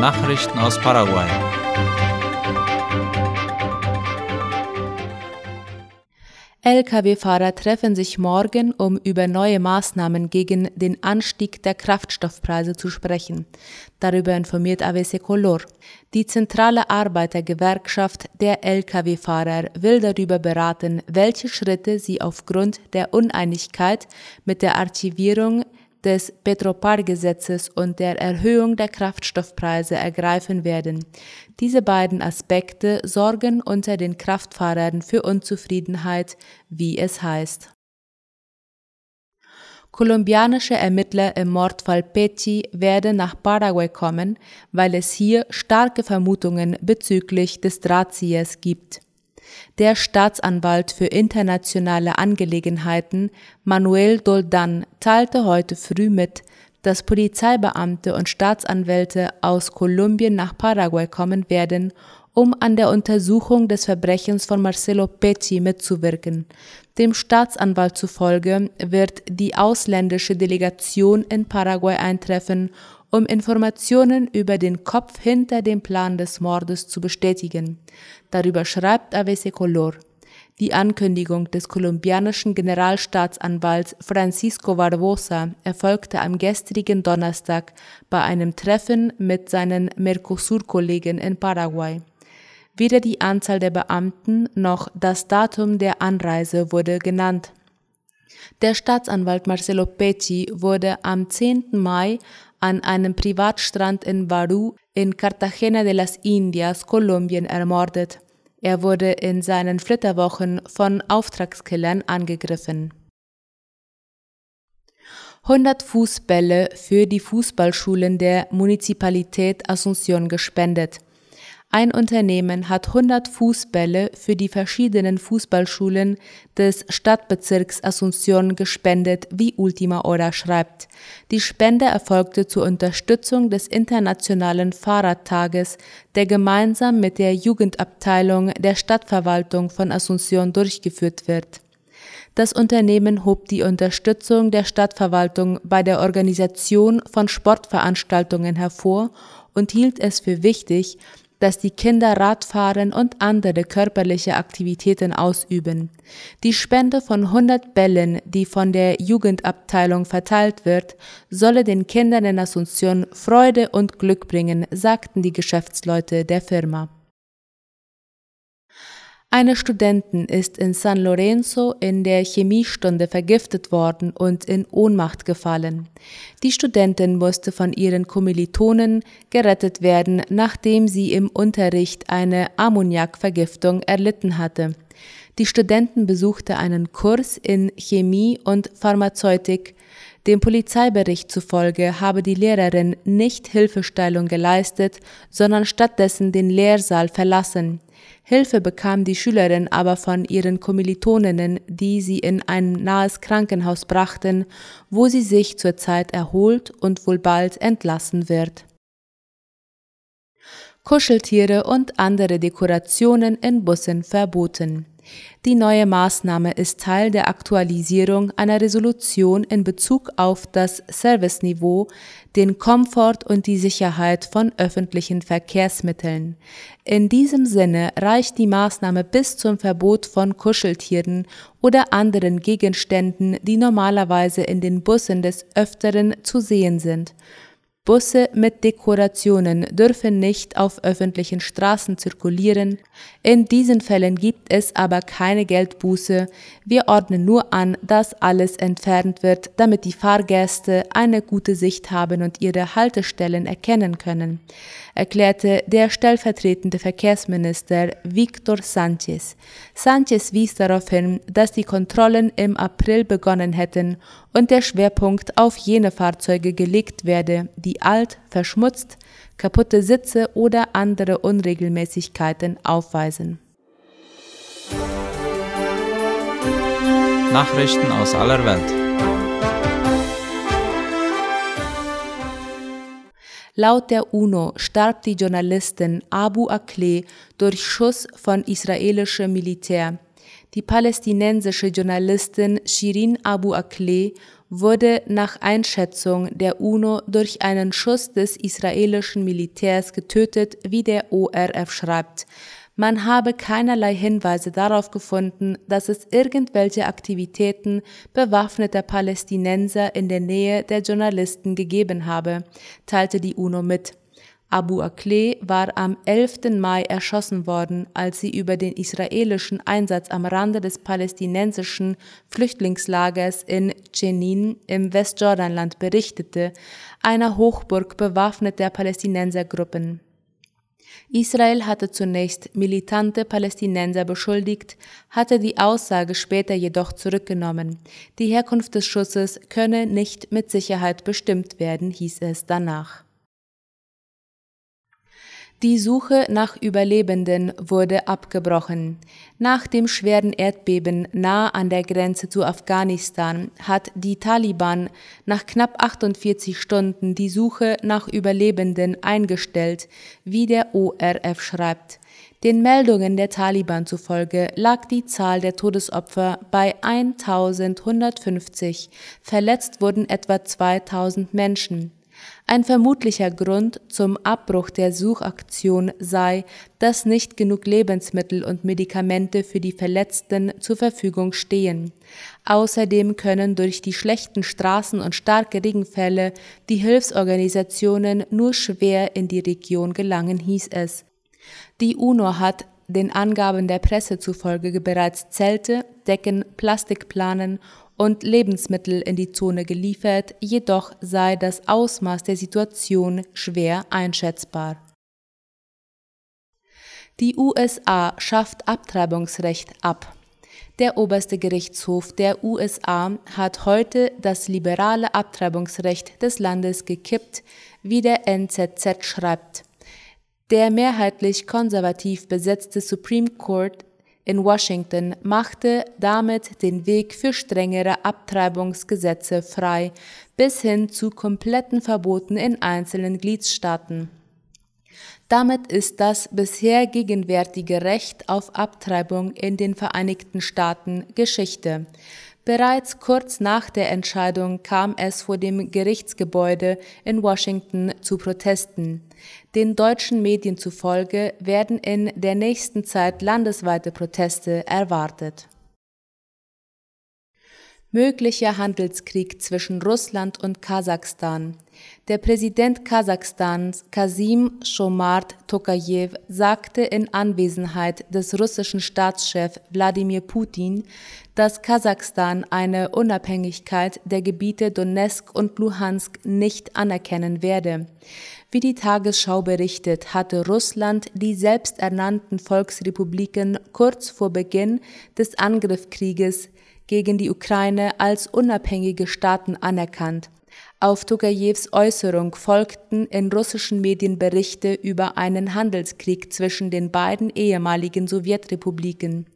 Nachrichten aus Paraguay. Lkw-Fahrer treffen sich morgen, um über neue Maßnahmen gegen den Anstieg der Kraftstoffpreise zu sprechen. Darüber informiert AVC Color. Die zentrale Arbeitergewerkschaft der Lkw-Fahrer will darüber beraten, welche Schritte sie aufgrund der Uneinigkeit mit der Archivierung des Petropar-Gesetzes und der Erhöhung der Kraftstoffpreise ergreifen werden. Diese beiden Aspekte sorgen unter den Kraftfahrern für Unzufriedenheit, wie es heißt. Kolumbianische Ermittler im Mordfall Petty werden nach Paraguay kommen, weil es hier starke Vermutungen bezüglich des Drahtziehers gibt. Der Staatsanwalt für internationale Angelegenheiten Manuel Doldan teilte heute früh mit, dass Polizeibeamte und Staatsanwälte aus Kolumbien nach Paraguay kommen werden, um an der Untersuchung des Verbrechens von Marcelo Petty mitzuwirken. Dem Staatsanwalt zufolge wird die ausländische Delegation in Paraguay eintreffen, um Informationen über den Kopf hinter dem Plan des Mordes zu bestätigen. Darüber schreibt AVC Color. Die Ankündigung des kolumbianischen Generalstaatsanwalts Francisco Barbosa erfolgte am gestrigen Donnerstag bei einem Treffen mit seinen Mercosur-Kollegen in Paraguay. Weder die Anzahl der Beamten noch das Datum der Anreise wurde genannt. Der Staatsanwalt Marcelo Pecci wurde am 10. Mai an einem Privatstrand in Baru in Cartagena de las Indias, Kolumbien, ermordet. Er wurde in seinen Flitterwochen von Auftragskillern angegriffen. 100 Fußbälle für die Fußballschulen der Municipalität Asunción gespendet. Ein Unternehmen hat 100 Fußbälle für die verschiedenen Fußballschulen des Stadtbezirks Asunción gespendet, wie Ultima Hora schreibt. Die Spende erfolgte zur Unterstützung des Internationalen Fahrradtages, der gemeinsam mit der Jugendabteilung der Stadtverwaltung von Asunción durchgeführt wird. Das Unternehmen hob die Unterstützung der Stadtverwaltung bei der Organisation von Sportveranstaltungen hervor und hielt es für wichtig, dass die Kinder Radfahren und andere körperliche Aktivitäten ausüben. Die Spende von 100 Bällen, die von der Jugendabteilung verteilt wird, solle den Kindern in Asunción Freude und Glück bringen, sagten die Geschäftsleute der Firma. Eine Studentin ist in San Lorenzo in der Chemiestunde vergiftet worden und in Ohnmacht gefallen. Die Studentin musste von ihren Kommilitonen gerettet werden, nachdem sie im Unterricht eine Ammoniakvergiftung erlitten hatte. Die Studentin besuchte einen Kurs in Chemie und Pharmazeutik. Dem Polizeibericht zufolge habe die Lehrerin nicht Hilfestellung geleistet, sondern stattdessen den Lehrsaal verlassen. Hilfe bekam die Schülerin aber von ihren Kommilitoninnen, die sie in ein nahes Krankenhaus brachten, wo sie sich zurzeit erholt und wohl bald entlassen wird. Kuscheltiere und andere Dekorationen in Bussen verboten. Die neue Maßnahme ist Teil der Aktualisierung einer Resolution in Bezug auf das Serviceniveau, den Komfort und die Sicherheit von öffentlichen Verkehrsmitteln. In diesem Sinne reicht die Maßnahme bis zum Verbot von Kuscheltieren oder anderen Gegenständen, die normalerweise in den Bussen des Öfteren zu sehen sind. Busse mit Dekorationen dürfen nicht auf öffentlichen Straßen zirkulieren. In diesen Fällen gibt es aber keine Geldbuße. Wir ordnen nur an, dass alles entfernt wird, damit die Fahrgäste eine gute Sicht haben und ihre Haltestellen erkennen können, erklärte der stellvertretende Verkehrsminister Victor Sanchez. Sanchez wies darauf hin, dass die Kontrollen im April begonnen hätten und der Schwerpunkt auf jene Fahrzeuge gelegt werde, die alt, verschmutzt, kaputte Sitze oder andere Unregelmäßigkeiten aufweisen. Nachrichten aus aller Welt. Laut der UNO starb die Journalistin Abu Akleh durch Schuss von israelischem Militär. Die palästinensische Journalistin Shirin Abu Akleh wurde nach Einschätzung der UNO durch einen Schuss des israelischen Militärs getötet, wie der ORF schreibt. Man habe keinerlei Hinweise darauf gefunden, dass es irgendwelche Aktivitäten bewaffneter Palästinenser in der Nähe der Journalisten gegeben habe, teilte die UNO mit. Abu Akleh war am 11. Mai erschossen worden, als sie über den israelischen Einsatz am Rande des palästinensischen Flüchtlingslagers in Jenin im Westjordanland berichtete, einer Hochburg bewaffneter Palästinensergruppen. Israel hatte zunächst militante Palästinenser beschuldigt, hatte die Aussage später jedoch zurückgenommen. Die Herkunft des Schusses könne nicht mit Sicherheit bestimmt werden, hieß es danach. Die Suche nach Überlebenden wurde abgebrochen. Nach dem schweren Erdbeben nahe an der Grenze zu Afghanistan hat die Taliban nach knapp 48 Stunden die Suche nach Überlebenden eingestellt, wie der ORF schreibt. Den Meldungen der Taliban zufolge lag die Zahl der Todesopfer bei 1150, verletzt wurden etwa 2000 Menschen. Ein vermutlicher Grund zum Abbruch der Suchaktion sei, dass nicht genug Lebensmittel und Medikamente für die Verletzten zur Verfügung stehen. Außerdem können durch die schlechten Straßen und starke Regenfälle die Hilfsorganisationen nur schwer in die Region gelangen, hieß es. Die UNO hat den Angaben der Presse zufolge bereits Zelte, Decken, Plastikplanen und Lebensmittel in die Zone geliefert, jedoch sei das Ausmaß der Situation schwer einschätzbar. Die USA schafft Abtreibungsrecht ab. Der oberste Gerichtshof der USA hat heute das liberale Abtreibungsrecht des Landes gekippt, wie der NZZ schreibt. Der mehrheitlich konservativ besetzte Supreme Court in Washington machte damit den Weg für strengere Abtreibungsgesetze frei, bis hin zu kompletten Verboten in einzelnen Gliedstaaten. Damit ist das bisher gegenwärtige Recht auf Abtreibung in den Vereinigten Staaten Geschichte. Bereits kurz nach der Entscheidung kam es vor dem Gerichtsgebäude in Washington zu Protesten. Den deutschen Medien zufolge werden in der nächsten Zeit landesweite Proteste erwartet. Möglicher Handelskrieg zwischen Russland und Kasachstan. Der Präsident Kasachstans Kasim Shomart Tokayev sagte in Anwesenheit des russischen Staatschefs Wladimir Putin, dass Kasachstan eine Unabhängigkeit der Gebiete Donetsk und Luhansk nicht anerkennen werde. Wie die Tagesschau berichtet, hatte Russland die selbsternannten Volksrepubliken kurz vor Beginn des Angriffskrieges gegen die Ukraine als unabhängige Staaten anerkannt. Auf Tokajews Äußerung folgten in russischen Medien Berichte über einen Handelskrieg zwischen den beiden ehemaligen Sowjetrepubliken.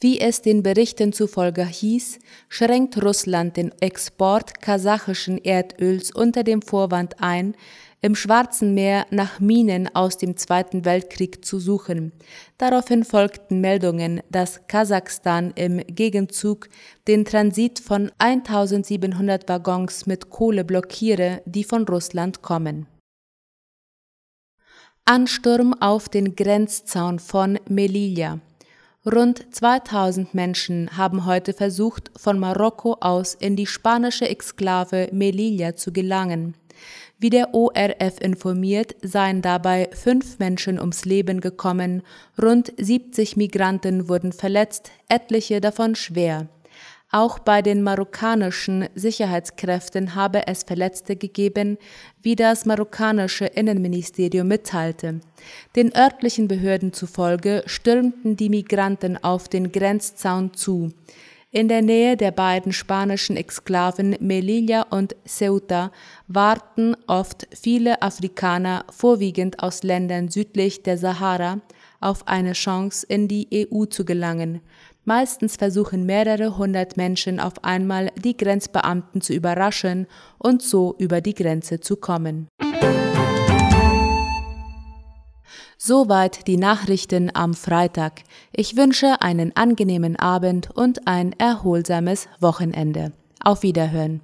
Wie es den Berichten zufolge hieß, schränkt Russland den Export kasachischen Erdöls unter dem Vorwand ein, im Schwarzen Meer nach Minen aus dem Zweiten Weltkrieg zu suchen. Daraufhin folgten Meldungen, dass Kasachstan im Gegenzug den Transit von 1700 Waggons mit Kohle blockiere, die von Russland kommen. Ansturm auf den Grenzzaun von Melilla. Rund 2000 Menschen haben heute versucht, von Marokko aus in die spanische Exklave Melilla zu gelangen. Wie der ORF informiert, seien dabei fünf Menschen ums Leben gekommen, rund 70 Migranten wurden verletzt, etliche davon schwer. Auch bei den marokkanischen Sicherheitskräften habe es Verletzte gegeben, wie das marokkanische Innenministerium mitteilte. Den örtlichen Behörden zufolge stürmten die Migranten auf den Grenzzaun zu. In der Nähe der beiden spanischen Exklaven Melilla und Ceuta warten oft viele Afrikaner, vorwiegend aus Ländern südlich der Sahara, auf eine Chance, in die EU zu gelangen. Meistens versuchen mehrere hundert Menschen auf einmal die Grenzbeamten zu überraschen und so über die Grenze zu kommen. Soweit die Nachrichten am Freitag. Ich wünsche einen angenehmen Abend und ein erholsames Wochenende. Auf Wiederhören.